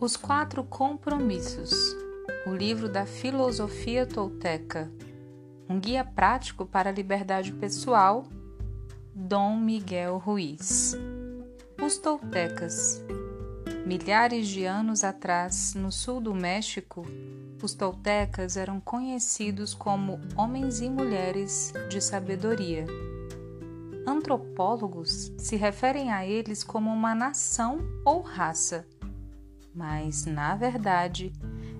Os Quatro Compromissos o livro da filosofia tolteca, um guia prático para a liberdade pessoal, Dom Miguel Ruiz. Os toltecas. Milhares de anos atrás, no sul do México, os toltecas eram conhecidos como homens e mulheres de sabedoria. Antropólogos se referem a eles como uma nação ou raça mas, na verdade,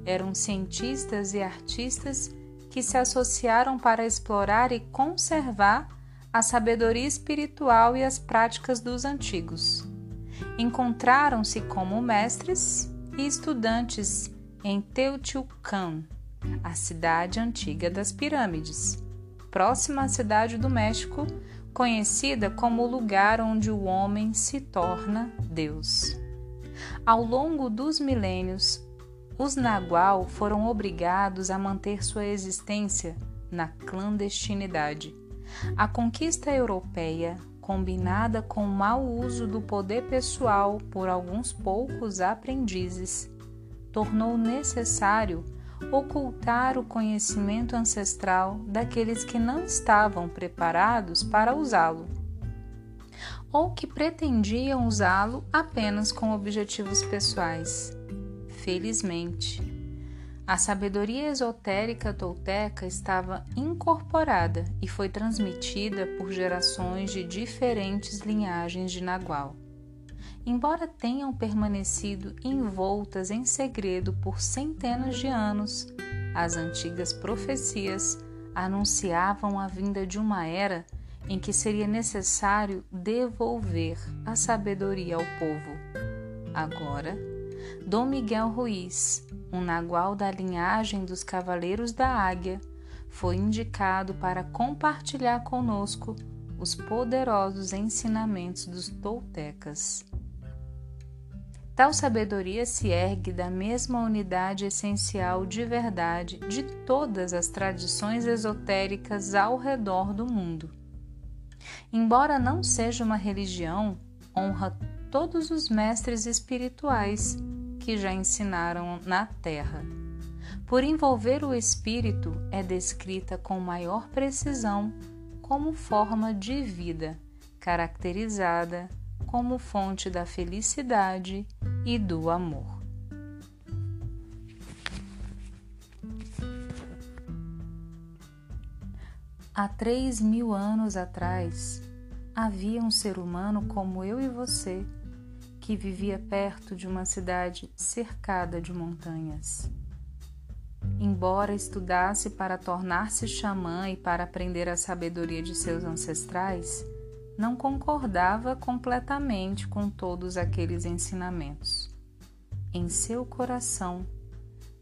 eram cientistas e artistas que se associaram para explorar e conservar a sabedoria espiritual e as práticas dos antigos. Encontraram-se como mestres e estudantes em Teotihuacan, a cidade antiga das pirâmides, próxima à cidade do México, conhecida como o lugar onde o homem se torna Deus. Ao longo dos milênios, os Nagual foram obrigados a manter sua existência na clandestinidade. A conquista europeia, combinada com o mau uso do poder pessoal por alguns poucos aprendizes, tornou necessário ocultar o conhecimento ancestral daqueles que não estavam preparados para usá-lo ou que pretendiam usá-lo apenas com objetivos pessoais. Felizmente, a sabedoria esotérica tolteca estava incorporada e foi transmitida por gerações de diferentes linhagens de Nagual. Embora tenham permanecido envoltas em segredo por centenas de anos, as antigas profecias anunciavam a vinda de uma era em que seria necessário devolver a sabedoria ao povo. Agora, Dom Miguel Ruiz, um nagual da linhagem dos Cavaleiros da Águia, foi indicado para compartilhar conosco os poderosos ensinamentos dos toltecas. Tal sabedoria se ergue da mesma unidade essencial de verdade de todas as tradições esotéricas ao redor do mundo embora não seja uma religião, honra todos os mestres espirituais que já ensinaram na Terra. Por envolver o espírito, é descrita com maior precisão como forma de vida, caracterizada como fonte da felicidade e do amor. Há três mil anos atrás, havia um ser humano como eu e você que vivia perto de uma cidade cercada de montanhas. Embora estudasse para tornar-se xamã e para aprender a sabedoria de seus ancestrais, não concordava completamente com todos aqueles ensinamentos. Em seu coração,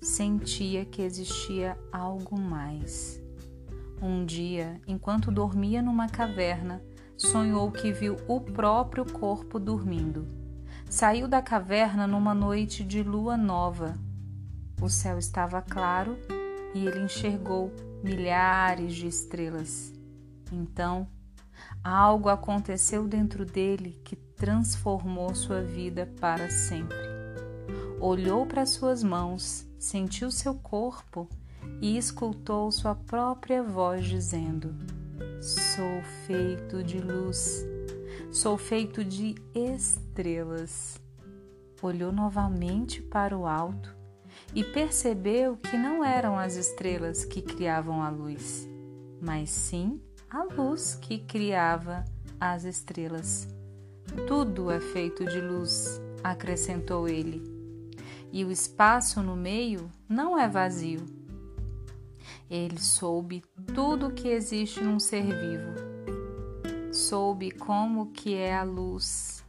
sentia que existia algo mais um dia, enquanto dormia numa caverna, sonhou que viu o próprio corpo dormindo. Saiu da caverna numa noite de lua nova. O céu estava claro e ele enxergou milhares de estrelas. Então, algo aconteceu dentro dele que transformou sua vida para sempre. Olhou para suas mãos, sentiu seu corpo e escutou sua própria voz dizendo: Sou feito de luz, sou feito de estrelas. Olhou novamente para o alto e percebeu que não eram as estrelas que criavam a luz, mas sim a luz que criava as estrelas. Tudo é feito de luz, acrescentou ele. E o espaço no meio não é vazio ele soube tudo o que existe num ser vivo. Soube como que é a luz.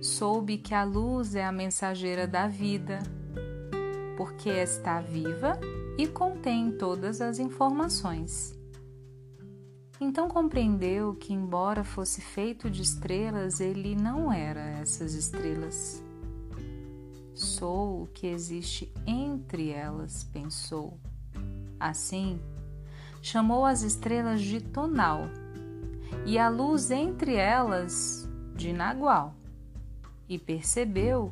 Soube que a luz é a mensageira da vida, porque está viva e contém todas as informações. Então compreendeu que, embora fosse feito de estrelas, ele não era essas estrelas. Sou o que existe entre elas, pensou. Assim, chamou as estrelas de tonal e a luz entre elas de nagual, e percebeu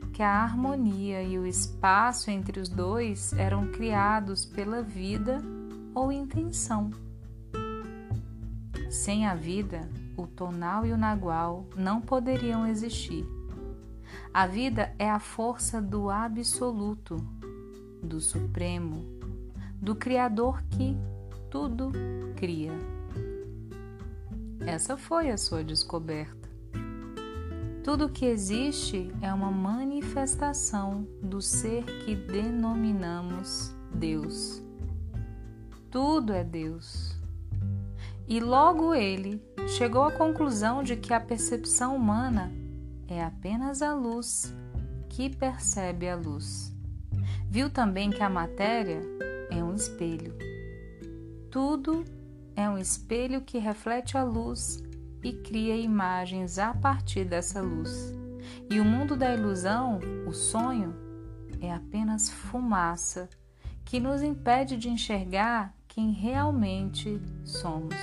porque a harmonia e o espaço entre os dois eram criados pela vida ou intenção. Sem a vida, o tonal e o nagual não poderiam existir. A vida é a força do absoluto, do supremo, do Criador que tudo cria. Essa foi a sua descoberta. Tudo que existe é uma manifestação do ser que denominamos Deus. Tudo é Deus. E logo ele chegou à conclusão de que a percepção humana é apenas a luz que percebe a luz. Viu também que a matéria é um espelho. Tudo é um espelho que reflete a luz e cria imagens a partir dessa luz. E o mundo da ilusão, o sonho, é apenas fumaça que nos impede de enxergar quem realmente somos.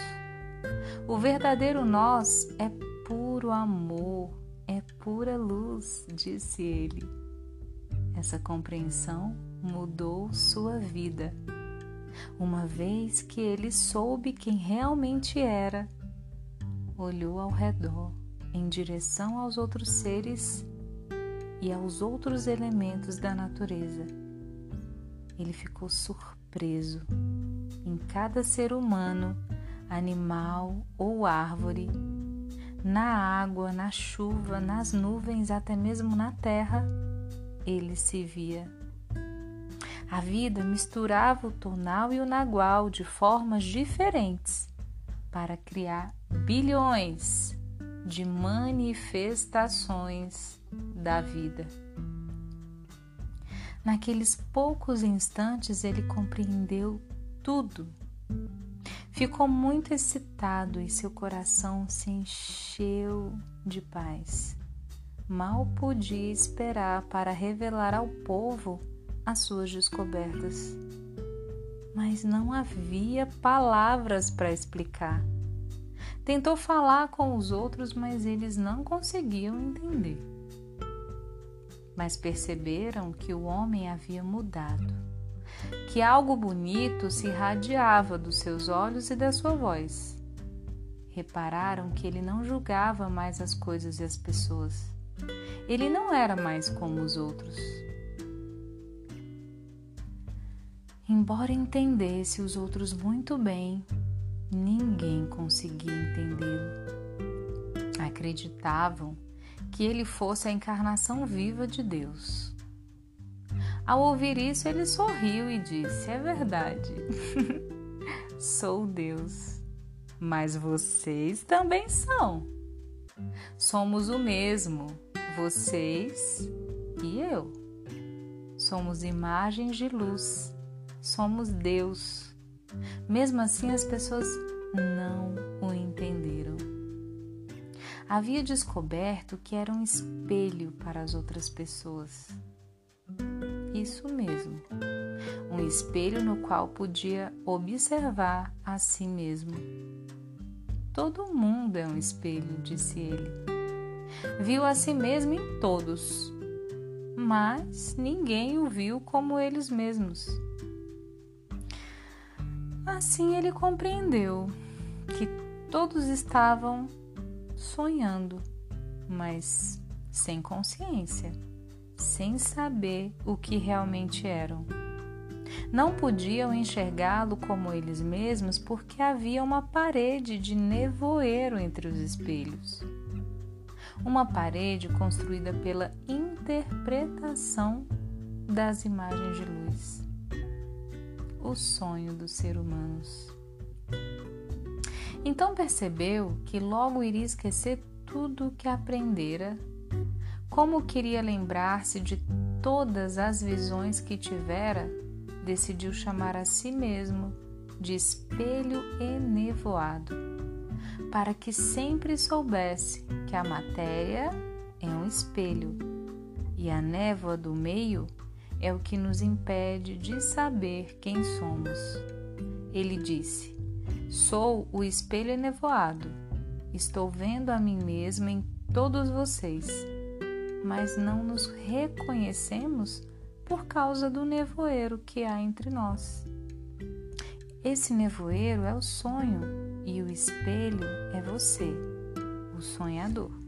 O verdadeiro nós é puro amor, é pura luz, disse ele. Essa compreensão mudou sua vida, uma vez que ele soube quem realmente era olhou ao redor em direção aos outros seres e aos outros elementos da natureza. Ele ficou surpreso em cada ser humano, animal ou árvore, na água, na chuva, nas nuvens, até mesmo na terra, ele se via. A vida misturava o tonal e o nagual de formas diferentes para criar bilhões de manifestações da vida. Naqueles poucos instantes ele compreendeu tudo. Ficou muito excitado e seu coração se encheu de paz. Mal podia esperar para revelar ao povo as suas descobertas mas não havia palavras para explicar. Tentou falar com os outros, mas eles não conseguiam entender. Mas perceberam que o homem havia mudado, que algo bonito se irradiava dos seus olhos e da sua voz. Repararam que ele não julgava mais as coisas e as pessoas. Ele não era mais como os outros. Embora entendesse os outros muito bem, ninguém conseguia entendê-lo. Acreditavam que ele fosse a encarnação viva de Deus. Ao ouvir isso, ele sorriu e disse: É verdade, sou Deus, mas vocês também são. Somos o mesmo, vocês e eu. Somos imagens de luz somos Deus. Mesmo assim, as pessoas não o entenderam. Havia descoberto que era um espelho para as outras pessoas. Isso mesmo, um espelho no qual podia observar a si mesmo. Todo mundo é um espelho, disse ele. Viu a si mesmo em todos, mas ninguém o viu como eles mesmos. Assim ele compreendeu que todos estavam sonhando, mas sem consciência, sem saber o que realmente eram. Não podiam enxergá-lo como eles mesmos porque havia uma parede de nevoeiro entre os espelhos. Uma parede construída pela interpretação das imagens de luz o sonho dos seres humanos. Então percebeu que logo iria esquecer tudo o que aprendera, como queria lembrar-se de todas as visões que tivera, decidiu chamar a si mesmo de espelho enevoado, para que sempre soubesse que a matéria é um espelho e a névoa do meio é o que nos impede de saber quem somos. Ele disse: Sou o espelho enevoado. Estou vendo a mim mesmo em todos vocês. mas não nos reconhecemos por causa do nevoeiro que há entre nós. Esse nevoeiro é o sonho e o espelho é você, o sonhador.